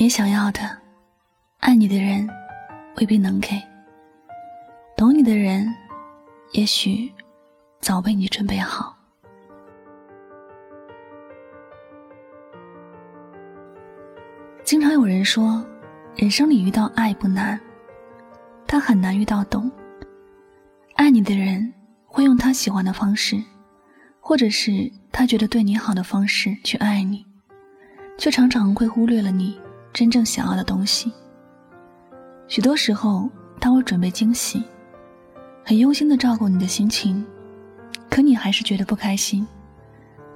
你想要的，爱你的人未必能给；懂你的人，也许早为你准备好。经常有人说，人生里遇到爱不难，但很难遇到懂。爱你的人会用他喜欢的方式，或者是他觉得对你好的方式去爱你，却常常会忽略了你真正想要的东西。许多时候，当我准备惊喜，很用心的照顾你的心情，可你还是觉得不开心。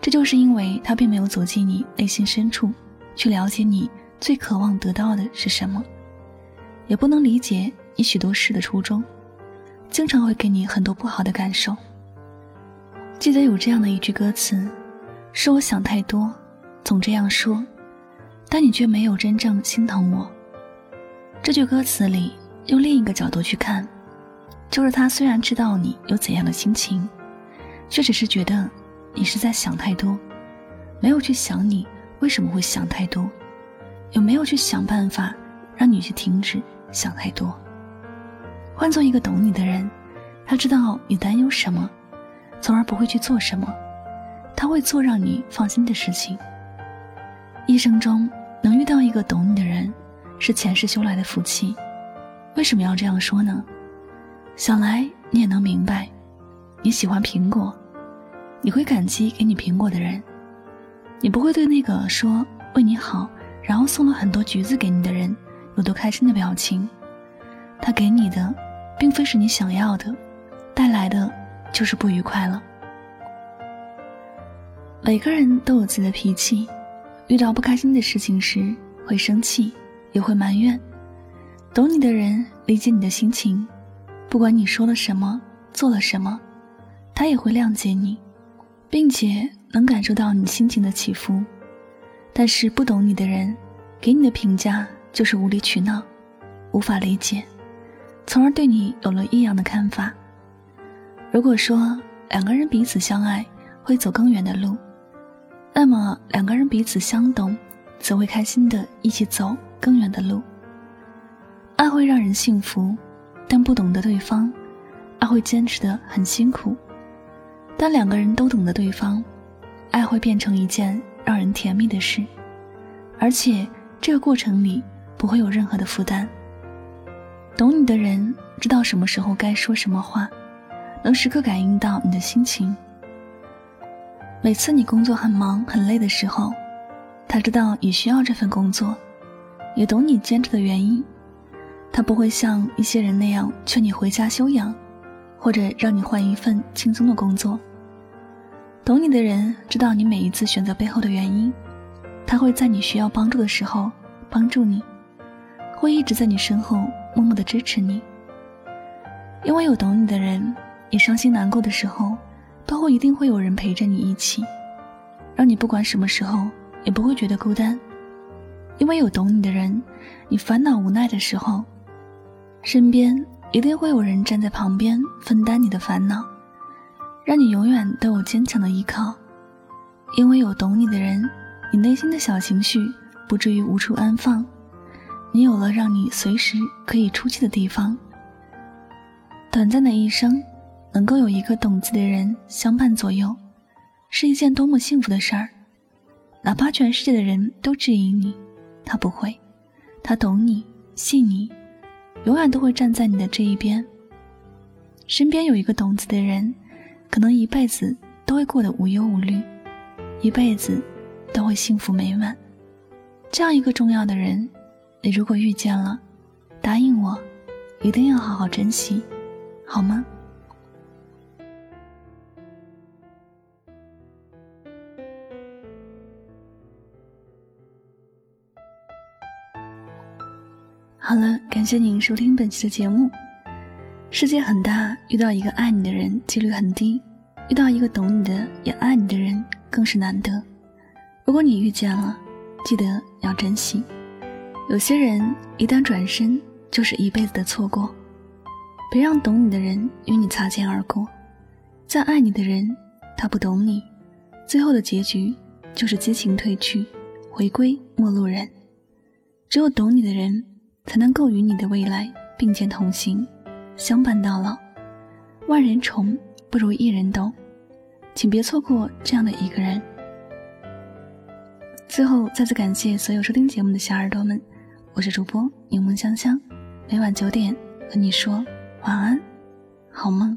这就是因为他并没有走进你内心深处，去了解你。最渴望得到的是什么？也不能理解你许多事的初衷，经常会给你很多不好的感受。记得有这样的一句歌词：“是我想太多，总这样说，但你却没有真正心疼我。”这句歌词里，用另一个角度去看，就是他虽然知道你有怎样的心情，却只是觉得你是在想太多，没有去想你为什么会想太多。有没有去想办法让你去停止想太多？换做一个懂你的人，他知道你担忧什么，从而不会去做什么。他会做让你放心的事情。一生中能遇到一个懂你的人，是前世修来的福气。为什么要这样说呢？想来你也能明白。你喜欢苹果，你会感激给你苹果的人，你不会对那个说为你好。然后送了很多橘子给你的人，有多开心的表情。他给你的，并非是你想要的，带来的就是不愉快了。每个人都有自己的脾气，遇到不开心的事情时会生气，也会埋怨。懂你的人理解你的心情，不管你说了什么，做了什么，他也会谅解你，并且能感受到你心情的起伏。但是不懂你的人，给你的评价就是无理取闹，无法理解，从而对你有了异样的看法。如果说两个人彼此相爱会走更远的路，那么两个人彼此相懂，则会开心的一起走更远的路。爱会让人幸福，但不懂得对方，爱会坚持的很辛苦。当两个人都懂得对方，爱会变成一件。让人甜蜜的事，而且这个过程里不会有任何的负担。懂你的人知道什么时候该说什么话，能时刻感应到你的心情。每次你工作很忙很累的时候，他知道你需要这份工作，也懂你坚持的原因。他不会像一些人那样劝你回家休养，或者让你换一份轻松的工作。懂你的人知道你每一次选择背后的原因，他会在你需要帮助的时候帮助你，会一直在你身后默默的支持你。因为有懂你的人，你伤心难过的时候，都会一定会有人陪着你一起，让你不管什么时候也不会觉得孤单。因为有懂你的人，你烦恼无奈的时候，身边一定会有人站在旁边分担你的烦恼。让你永远都有坚强的依靠，因为有懂你的人，你内心的小情绪不至于无处安放，你有了让你随时可以出气的地方。短暂的一生，能够有一个懂自己的人相伴左右，是一件多么幸福的事儿。哪怕全世界的人都质疑你，他不会，他懂你，信你，永远都会站在你的这一边。身边有一个懂自己的人。可能一辈子都会过得无忧无虑，一辈子都会幸福美满。这样一个重要的人，你如果遇见了，答应我，一定要好好珍惜，好吗？好了，感谢您收听本期的节目。世界很大，遇到一个爱你的人几率很低，遇到一个懂你的也爱你的人更是难得。如果你遇见了，记得要珍惜。有些人一旦转身，就是一辈子的错过。别让懂你的人与你擦肩而过。再爱你的人，他不懂你，最后的结局就是激情褪去，回归陌路人。只有懂你的人，才能够与你的未来并肩同行，相伴到老。万人宠不如一人懂，请别错过这样的一个人。最后，再次感谢所有收听节目的小耳朵们，我是主播柠檬香香，每晚九点和你说晚安，好梦。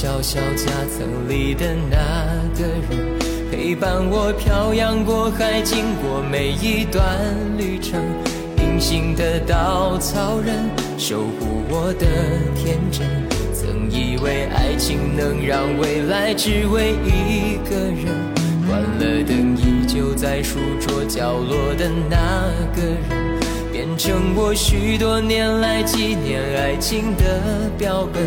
小小夹层里的那个人，陪伴我漂洋过海，经过每一段旅程。隐形的稻草人，守护我的天真。曾以为爱情能让未来只为一个人，关了灯依旧在书桌角落的那个人。变成我许多年来纪念爱情的标本，